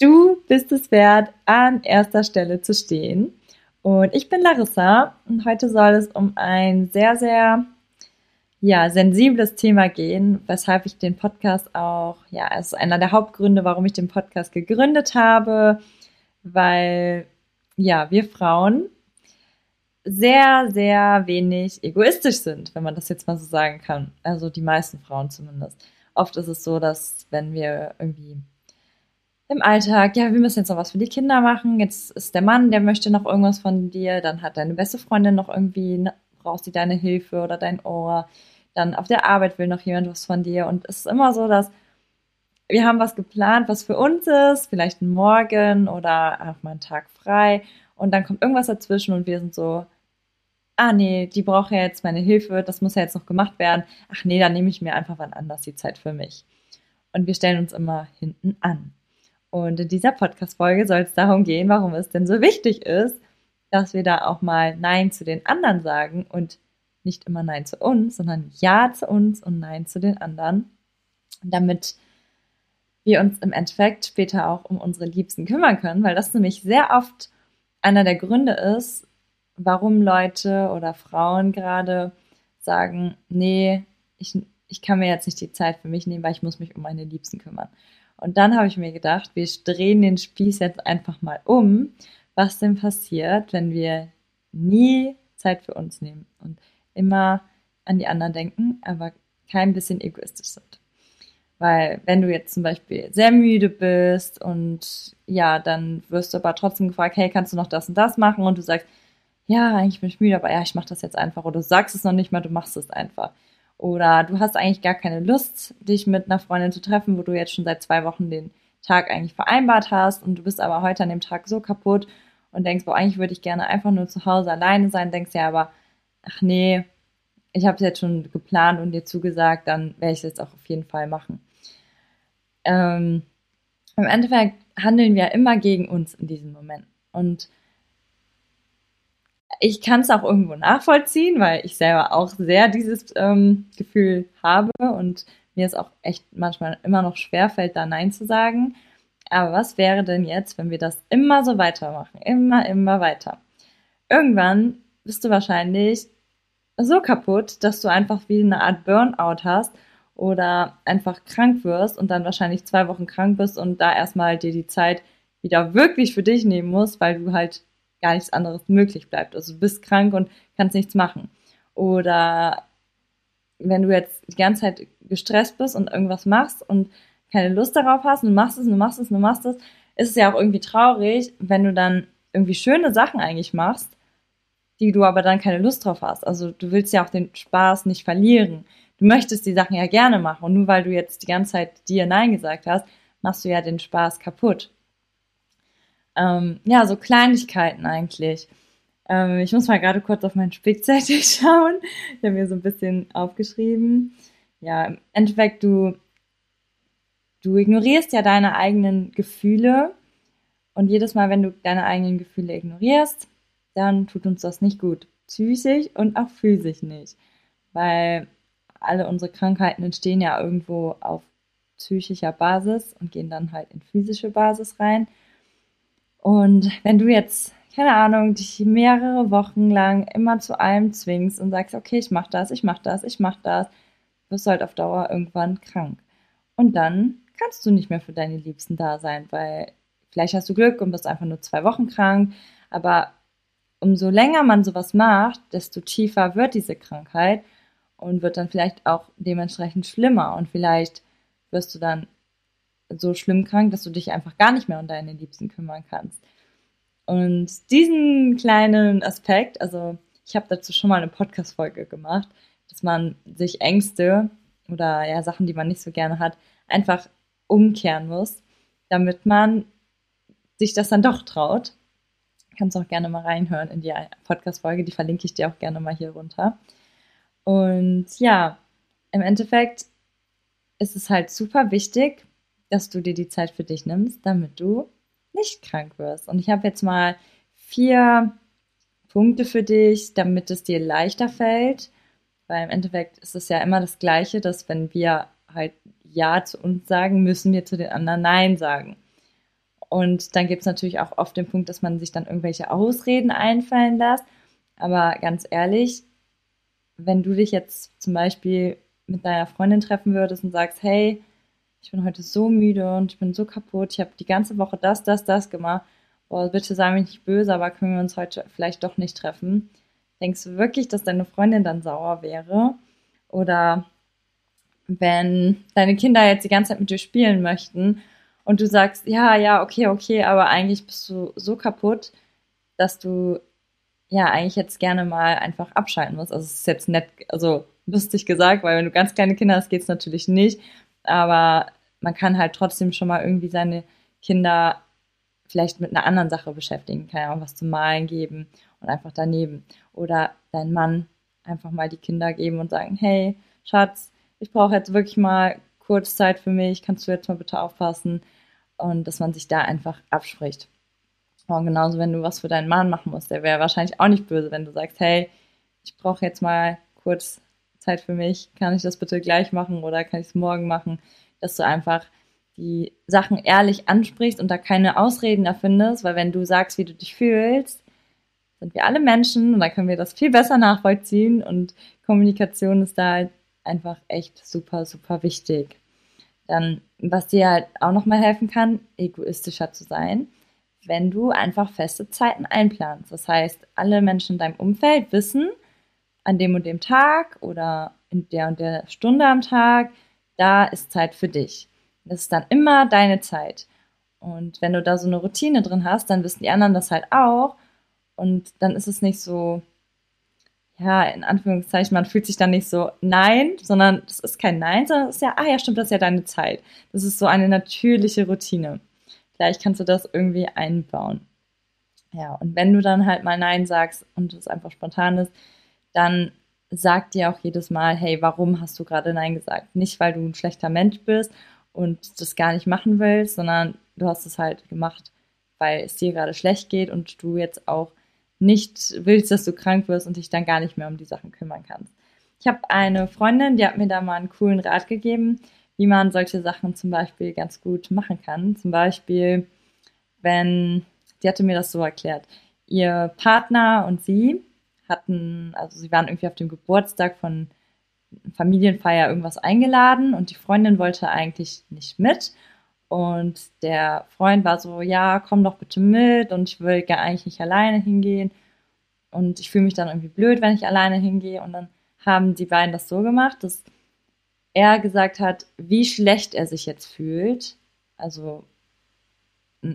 Du bist es wert, an erster Stelle zu stehen. Und ich bin Larissa und heute soll es um ein sehr, sehr ja, sensibles Thema gehen, weshalb ich den Podcast auch, ja, es ist einer der Hauptgründe, warum ich den Podcast gegründet habe, weil, ja, wir Frauen sehr, sehr wenig egoistisch sind, wenn man das jetzt mal so sagen kann. Also die meisten Frauen zumindest. Oft ist es so, dass wenn wir irgendwie im Alltag, ja, wir müssen jetzt noch was für die Kinder machen, jetzt ist der Mann, der möchte noch irgendwas von dir, dann hat deine beste Freundin noch irgendwie, ne, braucht sie deine Hilfe oder dein Ohr, dann auf der Arbeit will noch jemand was von dir und es ist immer so, dass wir haben was geplant, was für uns ist, vielleicht ein Morgen oder auch mal einen Tag frei und dann kommt irgendwas dazwischen und wir sind so, ah nee, die braucht ja jetzt meine Hilfe, das muss ja jetzt noch gemacht werden. Ach nee, dann nehme ich mir einfach wann anders die Zeit für mich. Und wir stellen uns immer hinten an. Und in dieser Podcast-Folge soll es darum gehen, warum es denn so wichtig ist, dass wir da auch mal Nein zu den anderen sagen und nicht immer Nein zu uns, sondern Ja zu uns und Nein zu den anderen, damit wir uns im Endeffekt später auch um unsere Liebsten kümmern können, weil das nämlich sehr oft einer der Gründe ist, warum Leute oder Frauen gerade sagen, nee, ich, ich kann mir jetzt nicht die Zeit für mich nehmen, weil ich muss mich um meine Liebsten kümmern. Und dann habe ich mir gedacht, wir drehen den Spieß jetzt einfach mal um. Was denn passiert, wenn wir nie Zeit für uns nehmen und immer an die anderen denken, aber kein bisschen egoistisch sind. Weil wenn du jetzt zum Beispiel sehr müde bist und ja, dann wirst du aber trotzdem gefragt, hey, kannst du noch das und das machen? Und du sagst, ja, eigentlich bin ich müde, aber ja, ich mache das jetzt einfach. Oder du sagst es noch nicht mal, du machst es einfach. Oder du hast eigentlich gar keine Lust, dich mit einer Freundin zu treffen, wo du jetzt schon seit zwei Wochen den Tag eigentlich vereinbart hast und du bist aber heute an dem Tag so kaputt und denkst, boah, eigentlich würde ich gerne einfach nur zu Hause alleine sein, denkst ja aber, ach nee, ich habe es jetzt schon geplant und dir zugesagt, dann werde ich es jetzt auch auf jeden Fall machen. Ähm, Im Endeffekt handeln wir immer gegen uns in diesem Moment. Und ich kann es auch irgendwo nachvollziehen, weil ich selber auch sehr dieses ähm, Gefühl habe und mir es auch echt manchmal immer noch schwerfällt, da Nein zu sagen. Aber was wäre denn jetzt, wenn wir das immer so weitermachen? Immer, immer weiter. Irgendwann bist du wahrscheinlich so kaputt, dass du einfach wie eine Art Burnout hast oder einfach krank wirst und dann wahrscheinlich zwei Wochen krank bist und da erstmal dir die Zeit wieder wirklich für dich nehmen musst, weil du halt gar nichts anderes möglich bleibt. Also du bist krank und kannst nichts machen. Oder wenn du jetzt die ganze Zeit gestresst bist und irgendwas machst und keine Lust darauf hast und du machst es und du machst es und du machst es, ist es ja auch irgendwie traurig, wenn du dann irgendwie schöne Sachen eigentlich machst, die du aber dann keine Lust drauf hast. Also du willst ja auch den Spaß nicht verlieren. Du möchtest die Sachen ja gerne machen und nur weil du jetzt die ganze Zeit dir Nein gesagt hast, machst du ja den Spaß kaputt. Ähm, ja, so Kleinigkeiten eigentlich. Ähm, ich muss mal gerade kurz auf meinen Spickzettel schauen. Ich habe mir so ein bisschen aufgeschrieben. Ja, im Endeffekt, du, du ignorierst ja deine eigenen Gefühle. Und jedes Mal, wenn du deine eigenen Gefühle ignorierst, dann tut uns das nicht gut. Psychisch und auch physisch nicht. Weil alle unsere Krankheiten entstehen ja irgendwo auf psychischer Basis und gehen dann halt in physische Basis rein. Und wenn du jetzt, keine Ahnung, dich mehrere Wochen lang immer zu allem zwingst und sagst, okay, ich mach das, ich mach das, ich mach das, wirst du halt auf Dauer irgendwann krank. Und dann kannst du nicht mehr für deine Liebsten da sein, weil vielleicht hast du Glück und bist einfach nur zwei Wochen krank, aber umso länger man sowas macht, desto tiefer wird diese Krankheit und wird dann vielleicht auch dementsprechend schlimmer und vielleicht wirst du dann so schlimm krank, dass du dich einfach gar nicht mehr um deine Liebsten kümmern kannst. Und diesen kleinen Aspekt, also ich habe dazu schon mal eine Podcast-Folge gemacht, dass man sich Ängste oder ja Sachen, die man nicht so gerne hat, einfach umkehren muss, damit man sich das dann doch traut. Kannst auch gerne mal reinhören in die Podcast-Folge, die verlinke ich dir auch gerne mal hier runter. Und ja, im Endeffekt ist es halt super wichtig, dass du dir die Zeit für dich nimmst, damit du nicht krank wirst. Und ich habe jetzt mal vier Punkte für dich, damit es dir leichter fällt. Weil im Endeffekt ist es ja immer das Gleiche, dass wenn wir halt Ja zu uns sagen, müssen wir zu den anderen Nein sagen. Und dann gibt es natürlich auch oft den Punkt, dass man sich dann irgendwelche Ausreden einfallen lässt. Aber ganz ehrlich, wenn du dich jetzt zum Beispiel mit deiner Freundin treffen würdest und sagst, hey, ich bin heute so müde und ich bin so kaputt, ich habe die ganze Woche das, das, das gemacht, boah, bitte sei mir nicht böse, aber können wir uns heute vielleicht doch nicht treffen? Denkst du wirklich, dass deine Freundin dann sauer wäre? Oder wenn deine Kinder jetzt die ganze Zeit mit dir spielen möchten und du sagst, ja, ja, okay, okay, aber eigentlich bist du so kaputt, dass du ja eigentlich jetzt gerne mal einfach abschalten musst. Also es ist jetzt nett, also lustig gesagt, weil wenn du ganz kleine Kinder hast, geht es natürlich nicht. Aber man kann halt trotzdem schon mal irgendwie seine Kinder vielleicht mit einer anderen Sache beschäftigen, kann ja auch was zum Malen geben und einfach daneben. Oder dein Mann einfach mal die Kinder geben und sagen, hey, Schatz, ich brauche jetzt wirklich mal kurz Zeit für mich, kannst du jetzt mal bitte aufpassen? Und dass man sich da einfach abspricht. Und genauso, wenn du was für deinen Mann machen musst, der wäre wahrscheinlich auch nicht böse, wenn du sagst, hey, ich brauche jetzt mal kurz Zeit für mich, kann ich das bitte gleich machen oder kann ich es morgen machen? Dass du einfach die Sachen ehrlich ansprichst und da keine Ausreden erfindest, weil wenn du sagst, wie du dich fühlst, sind wir alle Menschen und da können wir das viel besser nachvollziehen und Kommunikation ist da halt einfach echt super, super wichtig. Dann, was dir halt auch nochmal helfen kann, egoistischer zu sein, wenn du einfach feste Zeiten einplanst. Das heißt, alle Menschen in deinem Umfeld wissen, an dem und dem Tag oder in der und der Stunde am Tag, da ist Zeit für dich. Das ist dann immer deine Zeit. Und wenn du da so eine Routine drin hast, dann wissen die anderen das halt auch. Und dann ist es nicht so, ja, in Anführungszeichen, man fühlt sich dann nicht so nein, sondern es ist kein Nein, sondern es ist ja, ah ja, stimmt, das ist ja deine Zeit. Das ist so eine natürliche Routine. Vielleicht kannst du das irgendwie einbauen. Ja, und wenn du dann halt mal Nein sagst und es einfach spontan ist, dann sag dir auch jedes Mal, hey, warum hast du gerade Nein gesagt? Nicht, weil du ein schlechter Mensch bist und das gar nicht machen willst, sondern du hast es halt gemacht, weil es dir gerade schlecht geht und du jetzt auch nicht willst, dass du krank wirst und dich dann gar nicht mehr um die Sachen kümmern kannst. Ich habe eine Freundin, die hat mir da mal einen coolen Rat gegeben, wie man solche Sachen zum Beispiel ganz gut machen kann. Zum Beispiel, wenn, die hatte mir das so erklärt, ihr Partner und sie hatten, also sie waren irgendwie auf dem Geburtstag von Familienfeier irgendwas eingeladen und die Freundin wollte eigentlich nicht mit. Und der Freund war so, ja, komm doch bitte mit und ich will gar eigentlich nicht alleine hingehen. Und ich fühle mich dann irgendwie blöd, wenn ich alleine hingehe. Und dann haben die beiden das so gemacht, dass er gesagt hat, wie schlecht er sich jetzt fühlt. Also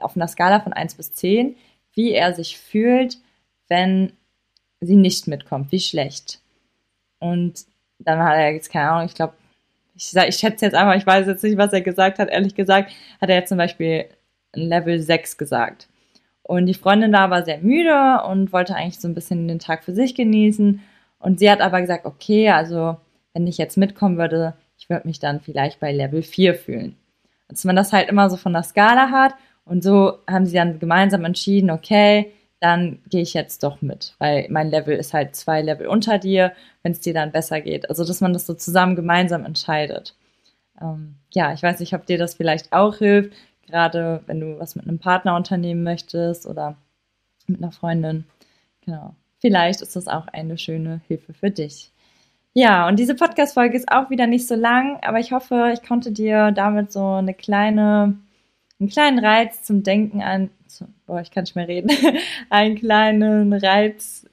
auf einer Skala von 1 bis 10, wie er sich fühlt, wenn sie nicht mitkommt, wie schlecht. Und dann hat er jetzt keine Ahnung, ich glaube, ich, ich schätze jetzt einfach, ich weiß jetzt nicht, was er gesagt hat, ehrlich gesagt, hat er jetzt zum Beispiel Level 6 gesagt. Und die Freundin da war sehr müde und wollte eigentlich so ein bisschen den Tag für sich genießen. Und sie hat aber gesagt, okay, also wenn ich jetzt mitkommen würde, ich würde mich dann vielleicht bei Level 4 fühlen. Dass man das halt immer so von der Skala hat. Und so haben sie dann gemeinsam entschieden, okay, dann gehe ich jetzt doch mit, weil mein Level ist halt zwei Level unter dir, wenn es dir dann besser geht. Also, dass man das so zusammen gemeinsam entscheidet. Ähm, ja, ich weiß nicht, ob dir das vielleicht auch hilft, gerade wenn du was mit einem Partner unternehmen möchtest oder mit einer Freundin. Genau. Vielleicht ist das auch eine schöne Hilfe für dich. Ja, und diese Podcast-Folge ist auch wieder nicht so lang, aber ich hoffe, ich konnte dir damit so eine kleine einen kleinen Reiz zum Denken an, boah, ich kann nicht mehr reden, einen kleinen Reiz,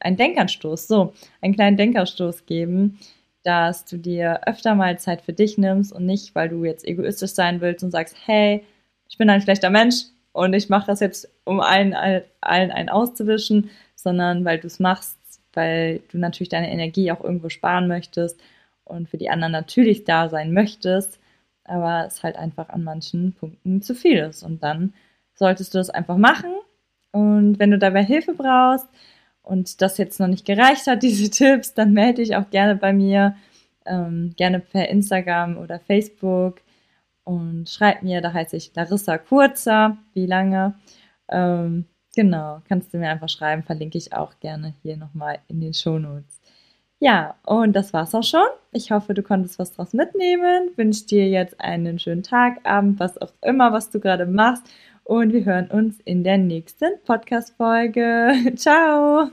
einen Denkanstoß, so, einen kleinen Denkanstoß geben, dass du dir öfter mal Zeit für dich nimmst und nicht, weil du jetzt egoistisch sein willst und sagst, hey, ich bin ein schlechter Mensch und ich mache das jetzt, um allen, allen einen auszuwischen, sondern weil du es machst, weil du natürlich deine Energie auch irgendwo sparen möchtest und für die anderen natürlich da sein möchtest, aber es halt einfach an manchen Punkten zu viel ist. Und dann solltest du das einfach machen. Und wenn du dabei Hilfe brauchst und das jetzt noch nicht gereicht hat, diese Tipps, dann melde dich auch gerne bei mir, ähm, gerne per Instagram oder Facebook und schreib mir, da heiße ich Larissa Kurzer, wie lange. Ähm, genau, kannst du mir einfach schreiben, verlinke ich auch gerne hier nochmal in den Shownotes. Ja, und das war's auch schon. Ich hoffe, du konntest was draus mitnehmen. Wünsche dir jetzt einen schönen Tag, Abend, was auch immer, was du gerade machst. Und wir hören uns in der nächsten Podcast-Folge. Ciao!